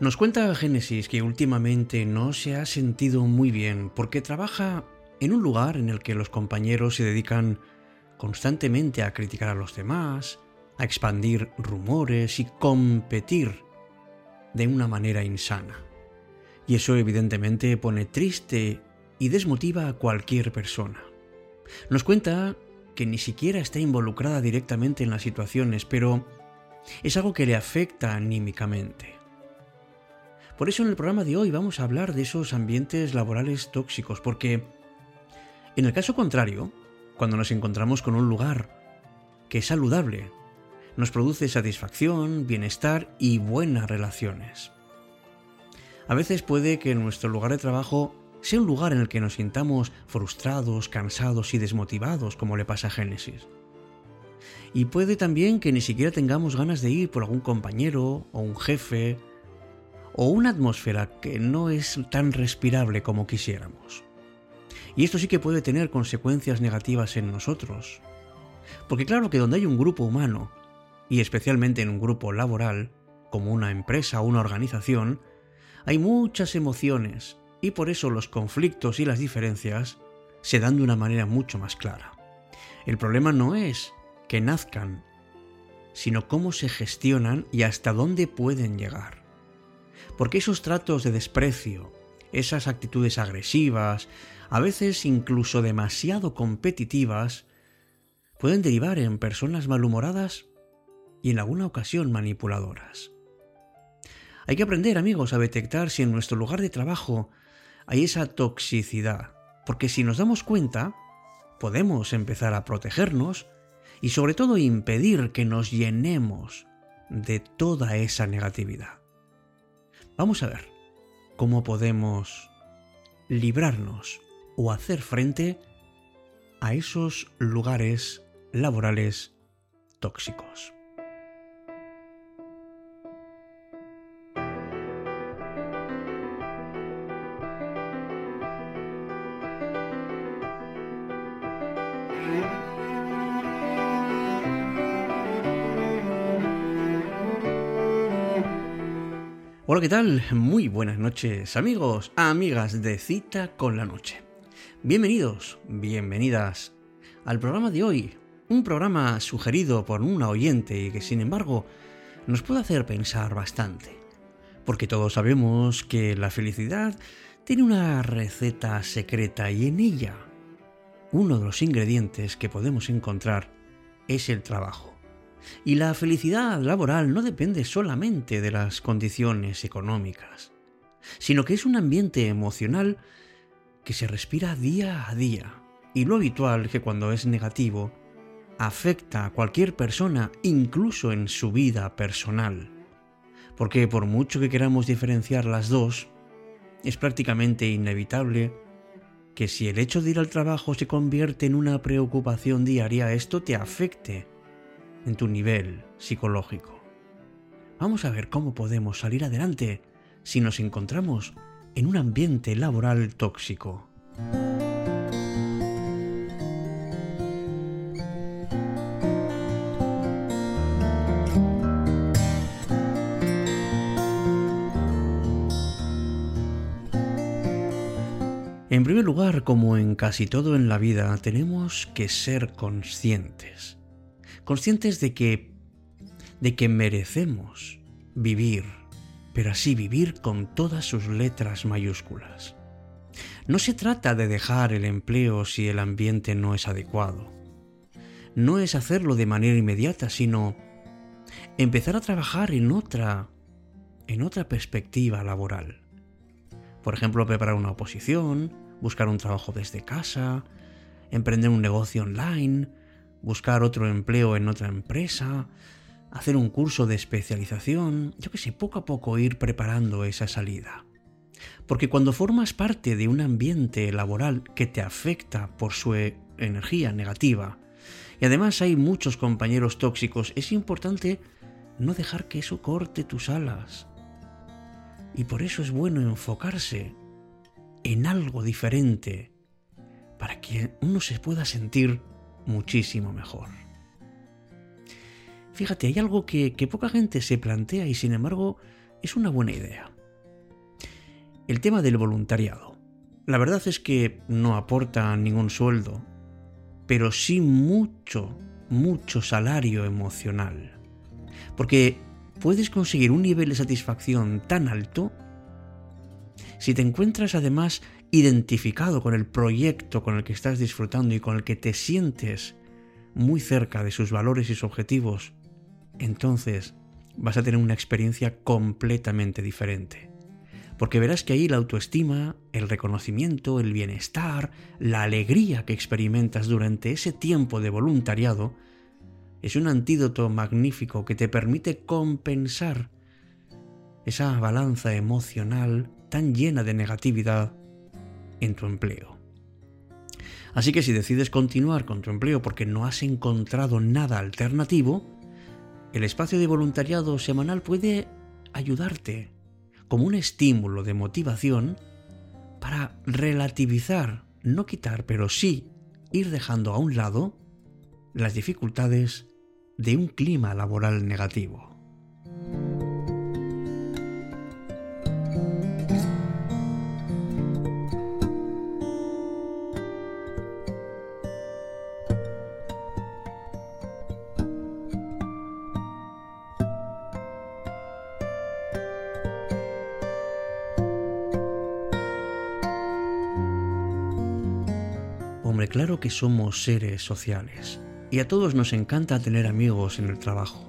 Nos cuenta Génesis que últimamente no se ha sentido muy bien porque trabaja en un lugar en el que los compañeros se dedican constantemente a criticar a los demás, a expandir rumores y competir de una manera insana. Y eso evidentemente pone triste y desmotiva a cualquier persona. Nos cuenta que ni siquiera está involucrada directamente en las situaciones, pero es algo que le afecta anímicamente. Por eso en el programa de hoy vamos a hablar de esos ambientes laborales tóxicos, porque en el caso contrario, cuando nos encontramos con un lugar que es saludable, nos produce satisfacción, bienestar y buenas relaciones. A veces puede que nuestro lugar de trabajo sea un lugar en el que nos sintamos frustrados, cansados y desmotivados, como le pasa a Génesis. Y puede también que ni siquiera tengamos ganas de ir por algún compañero o un jefe o una atmósfera que no es tan respirable como quisiéramos. Y esto sí que puede tener consecuencias negativas en nosotros. Porque claro que donde hay un grupo humano, y especialmente en un grupo laboral, como una empresa o una organización, hay muchas emociones y por eso los conflictos y las diferencias se dan de una manera mucho más clara. El problema no es que nazcan, sino cómo se gestionan y hasta dónde pueden llegar. Porque esos tratos de desprecio, esas actitudes agresivas, a veces incluso demasiado competitivas, pueden derivar en personas malhumoradas y en alguna ocasión manipuladoras. Hay que aprender, amigos, a detectar si en nuestro lugar de trabajo hay esa toxicidad, porque si nos damos cuenta, podemos empezar a protegernos y sobre todo impedir que nos llenemos de toda esa negatividad. Vamos a ver cómo podemos librarnos o hacer frente a esos lugares laborales tóxicos. Hola, ¿qué tal? Muy buenas noches, amigos, amigas de Cita con la Noche. Bienvenidos, bienvenidas al programa de hoy, un programa sugerido por una oyente y que sin embargo nos puede hacer pensar bastante. Porque todos sabemos que la felicidad tiene una receta secreta y en ella uno de los ingredientes que podemos encontrar es el trabajo. Y la felicidad laboral no depende solamente de las condiciones económicas, sino que es un ambiente emocional que se respira día a día. Y lo habitual que cuando es negativo, afecta a cualquier persona, incluso en su vida personal. Porque por mucho que queramos diferenciar las dos, es prácticamente inevitable que si el hecho de ir al trabajo se convierte en una preocupación diaria, esto te afecte en tu nivel psicológico. Vamos a ver cómo podemos salir adelante si nos encontramos en un ambiente laboral tóxico. En primer lugar, como en casi todo en la vida, tenemos que ser conscientes conscientes de que de que merecemos vivir, pero así vivir con todas sus letras mayúsculas. No se trata de dejar el empleo si el ambiente no es adecuado. No es hacerlo de manera inmediata, sino empezar a trabajar en otra en otra perspectiva laboral. Por ejemplo, preparar una oposición, buscar un trabajo desde casa, emprender un negocio online, buscar otro empleo en otra empresa, hacer un curso de especialización, yo que sé, poco a poco ir preparando esa salida. Porque cuando formas parte de un ambiente laboral que te afecta por su e-, energía negativa, y además hay muchos compañeros tóxicos, es importante no dejar que eso corte tus alas. Y por eso es bueno enfocarse en algo diferente, para que uno se pueda sentir muchísimo mejor. Fíjate, hay algo que, poca gente se plantea y sin embargo es una buena idea. El tema del voluntariado. La verdad es que no aporta ningún sueldo, pero sí mucho, mucho salario emocional. Porque puedes conseguir un nivel de satisfacción tan alto si te encuentras además identificado con el proyecto con el que estás disfrutando y con el que te sientes muy cerca de sus valores y sus objetivos, entonces vas a tener una experiencia completamente diferente. Porque verás que ahí la autoestima, el reconocimiento, el bienestar, la alegría que experimentas durante ese tiempo de voluntariado, es un antídoto magnífico que te permite compensar esa balanza emocional tan llena de negatividad en tu empleo. Así que si decides continuar con tu empleo porque no has encontrado nada alternativo, el espacio de voluntariado semanal puede ayudarte como un estímulo de motivación para relativizar, no quitar, pero sí ir dejando a un lado las dificultades de un clima laboral negativo. Claro que somos seres sociales y a todos nos encanta tener amigos en el trabajo.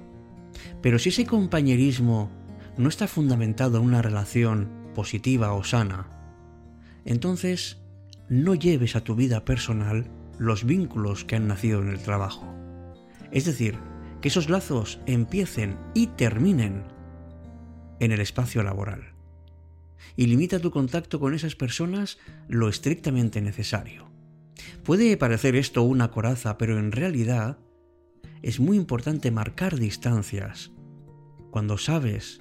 Pero si ese compañerismo no está fundamentado en una relación positiva o sana, entonces no lleves a tu vida personal los vínculos que han nacido en el trabajo. Es decir, que esos lazos empiecen y terminen en el espacio laboral. Y limita tu contacto con esas personas lo estrictamente necesario. Puede parecer esto una coraza, pero en realidad es muy importante marcar distancias cuando sabes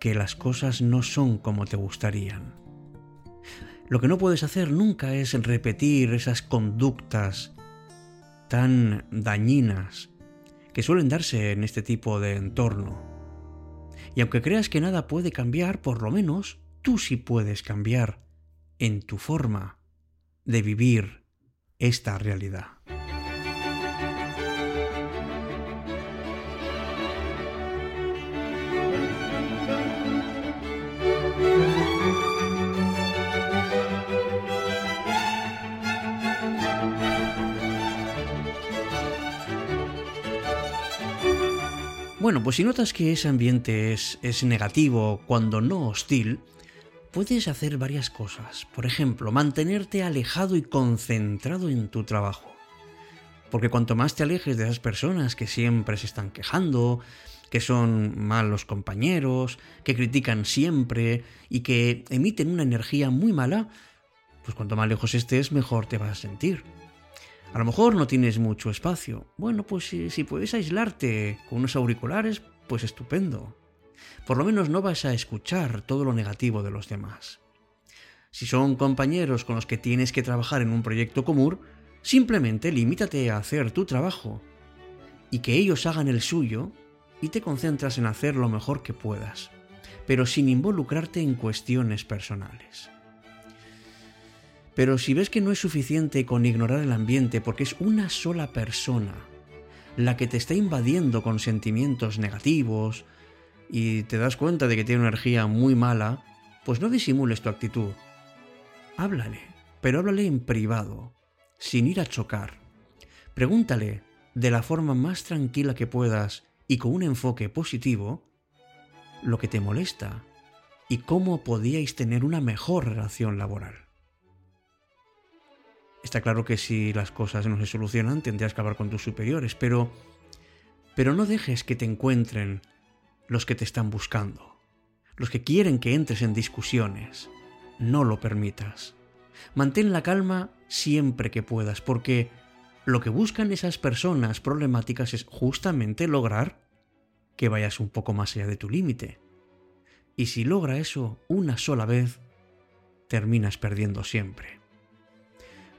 que las cosas no son como te gustarían. Lo que no puedes hacer nunca es repetir esas conductas tan dañinas que suelen darse en este tipo de entorno. Y aunque creas que nada puede cambiar, por lo menos tú sí puedes cambiar en tu forma de vivir esta realidad. Bueno, pues si notas que ese ambiente es, es negativo cuando no hostil, puedes hacer varias cosas. Por ejemplo, mantenerte alejado y concentrado en tu trabajo. Porque cuanto más te alejes de esas personas que siempre se están quejando, que son malos compañeros, que critican siempre y que emiten una energía muy mala, pues cuanto más lejos estés, mejor te vas a sentir. A lo mejor no tienes mucho espacio. Bueno, pues si, si puedes aislarte con unos auriculares, pues estupendo por lo menos no vas a escuchar todo lo negativo de los demás. Si son compañeros con los que tienes que trabajar en un proyecto común, simplemente limítate a hacer tu trabajo y que ellos hagan el suyo y te concentras en hacer lo mejor que puedas, pero sin involucrarte en cuestiones personales. Pero si ves que no es suficiente con ignorar el ambiente porque es una sola persona la que te está invadiendo con sentimientos negativos, y te das cuenta de que tiene una energía muy mala, pues no disimules tu actitud. Háblale, pero háblale en privado, sin ir a chocar. Pregúntale de la forma más tranquila que puedas y con un enfoque positivo lo que te molesta y cómo podíais tener una mejor relación laboral. Está claro que si las cosas no se solucionan tendrás que hablar con tus superiores, pero pero no dejes que te encuentren los que te están buscando, los que quieren que entres en discusiones. No lo permitas. Mantén la calma siempre que puedas, porque lo que buscan esas personas problemáticas es justamente lograr que vayas un poco más allá de tu límite. Y si logra eso una sola vez, terminas perdiendo siempre.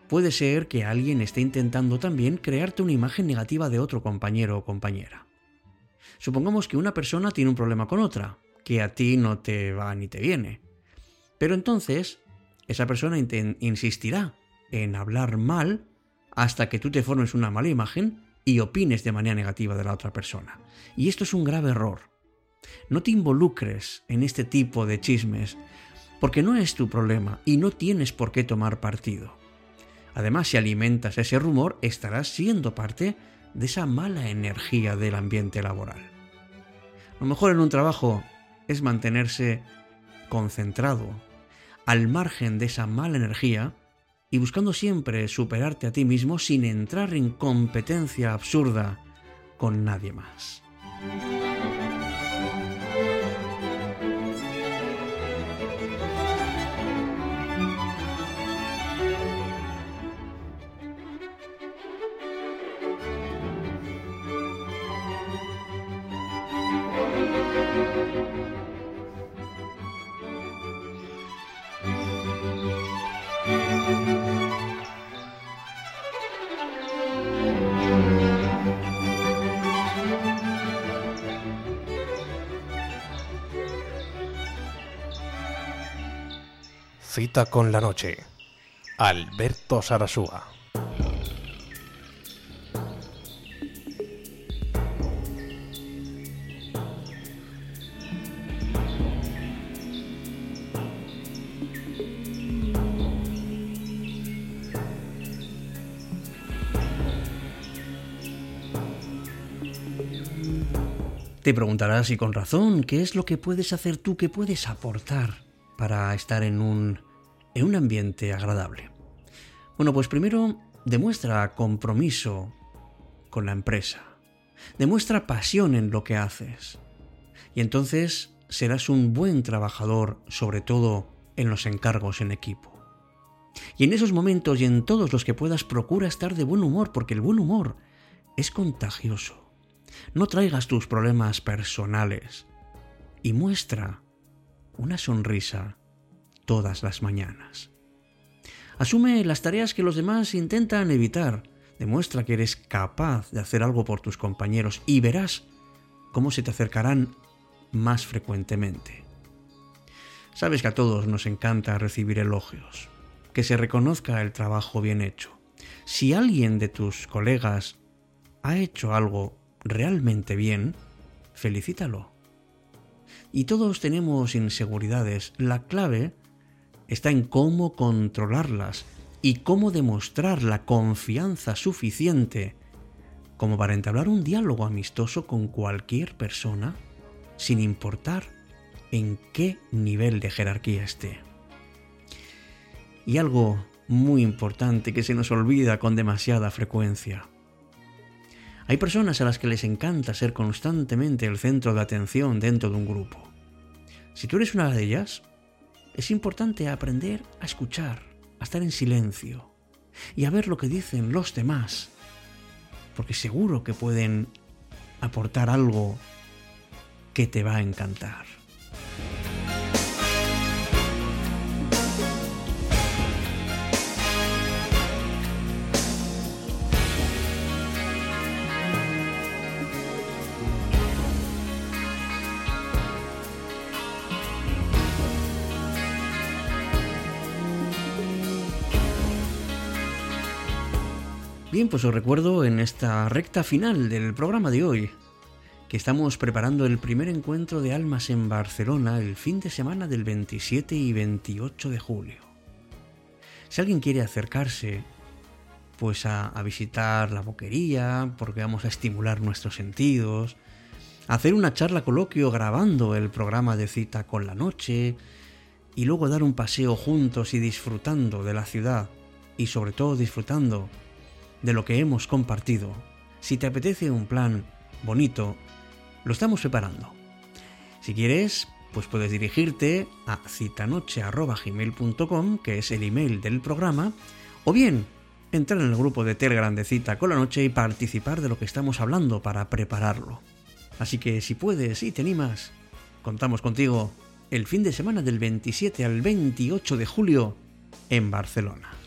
Puede ser que alguien esté intentando también crearte una imagen negativa de otro compañero o compañera. Supongamos que una persona tiene un problema con otra, que a ti no te va ni te viene. Pero entonces, esa persona insistirá en hablar mal hasta que tú te formes una mala imagen y opines de manera negativa de la otra persona. Y esto es un grave error. No te involucres en este tipo de chismes, porque no es tu problema y no tienes por qué tomar partido. Además, si alimentas ese rumor, estarás siendo parte de esa mala energía del ambiente laboral. Lo mejor en un trabajo es mantenerse concentrado, al margen de esa mala energía y buscando siempre superarte a ti mismo sin entrar en competencia absurda con nadie más. Con la noche. Alberto Sarasúa. Te preguntarás y con razón, ¿qué es lo que puedes hacer tú, qué puedes aportar para estar en un, en un ambiente agradable? Bueno, pues primero demuestra compromiso con la empresa, demuestra pasión en lo que haces y entonces serás un buen trabajador, sobre todo en los encargos en equipo. Y en esos momentos y en todos los que puedas procura estar de buen humor, porque el buen humor es contagioso. No traigas tus problemas personales y muestra una sonrisa todas las mañanas. Asume las tareas que los demás intentan evitar. Demuestra que eres capaz de hacer algo por tus compañeros y verás cómo se te acercarán más frecuentemente. Sabes que a todos nos encanta recibir elogios, que se reconozca el trabajo bien hecho. Si alguien de tus colegas ha hecho algo realmente bien, felicítalo. Y todos tenemos inseguridades. La clave está en cómo controlarlas y cómo demostrar la confianza suficiente como para entablar un diálogo amistoso con cualquier persona sin importar en qué nivel de jerarquía esté. Y algo muy importante que se nos olvida con demasiada frecuencia. Hay personas a las que les encanta ser constantemente el centro de atención dentro de un grupo. Si tú eres una de ellas, es importante aprender a escuchar, a estar en silencio y a ver lo que dicen los demás, porque seguro que pueden aportar algo que te va a encantar. Bien, pues os recuerdo en esta recta final del programa de hoy que estamos preparando el primer encuentro de almas en Barcelona el fin de semana del 27 y 28 de julio. Si alguien quiere acercarse pues a, a visitar la boquería, porque vamos a estimular nuestros sentidos, hacer una charla coloquio grabando el programa de cita con la noche, y luego dar un paseo juntos y disfrutando de la ciudad, y sobre todo disfrutando de lo que hemos compartido, si te apetece un plan bonito, lo estamos preparando. Si quieres, pues puedes dirigirte a citanoche.gmail.com, que es el email del programa, o bien entrar en el grupo de Telegram de Cita con la Noche y participar de lo que estamos hablando para prepararlo. Así que si puedes y te animas, contamos contigo el fin de semana del 27 al 28 de julio en Barcelona.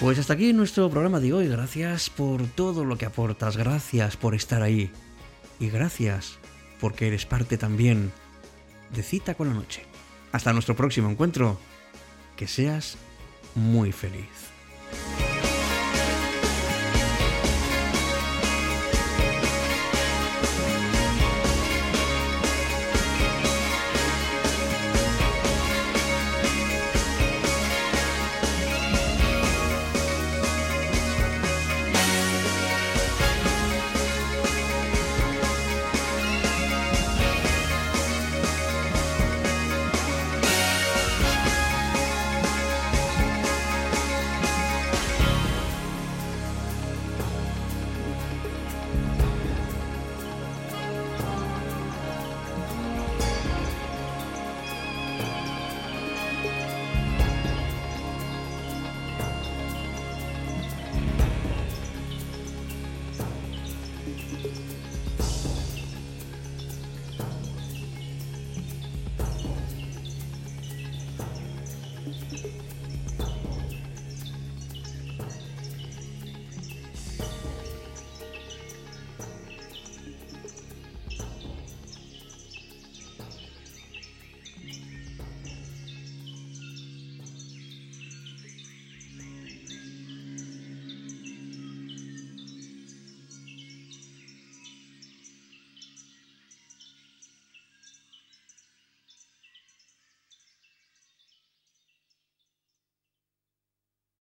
Pues hasta aquí nuestro programa de hoy. Gracias por todo lo que aportas, gracias por estar ahí y gracias porque eres parte también de Cita con la Noche. Hasta nuestro próximo encuentro. Que seas muy feliz.